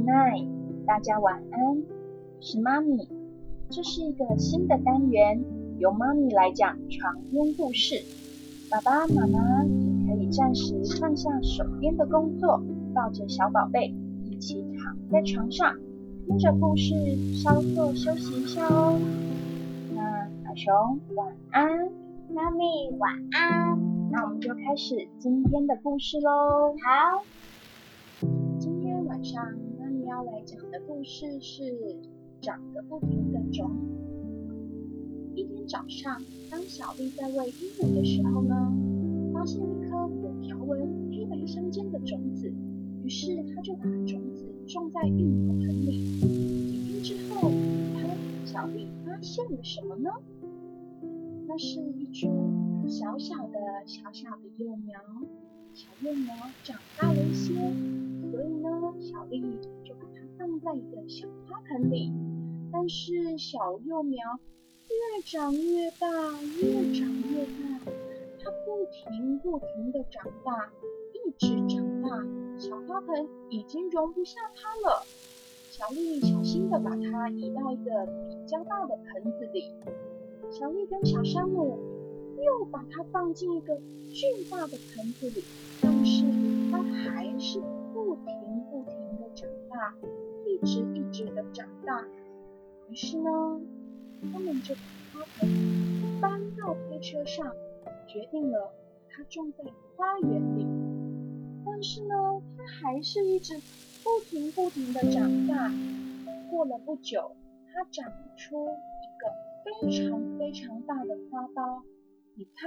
Good night，大家晚安。是妈咪，这是一个新的单元，由妈咪来讲床边故事。爸爸妈妈也可以暂时放下手边的工作，抱着小宝贝一起躺在床上，听着故事稍作休息一下哦。那小熊晚安，妈咪晚安。那我们就开始今天的故事喽。好，今天晚上要来讲的故事是长个不停的种。一天早上，当小丽在喂鹦鹉的时候呢，发现一颗有条纹、黑白相间的种子，于是她就把种子种在芋头盆里。几天之后，她小丽发现了什么呢？那是一株小小的、小小的幼苗，小幼苗长大了一些，所以呢，小丽就把它放在一个小花盆里。但是小幼苗越长越大，越长越大，它不停不停的长大，一直长大，小花盆已经容不下它了。小丽小心的把它移到一个比较大的盆子里。小丽跟小山姆又把它放进一个巨大的盆子里，但是它还是大，一直一直的长大。于是呢，他们就把花盆搬到推车上，决定了把它种在花园里。但是呢，它还是一直不停不停的长大。过了不久，它长出一个。非常非常大的花苞，你猜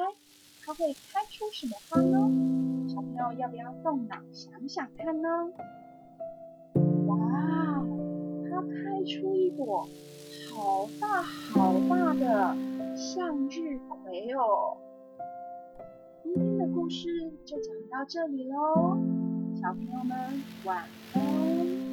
它会开出什么花呢？小朋友要不要动脑想想看呢？出一朵好大好大的向日葵哦！今天的故事就讲到这里喽，小朋友们晚安。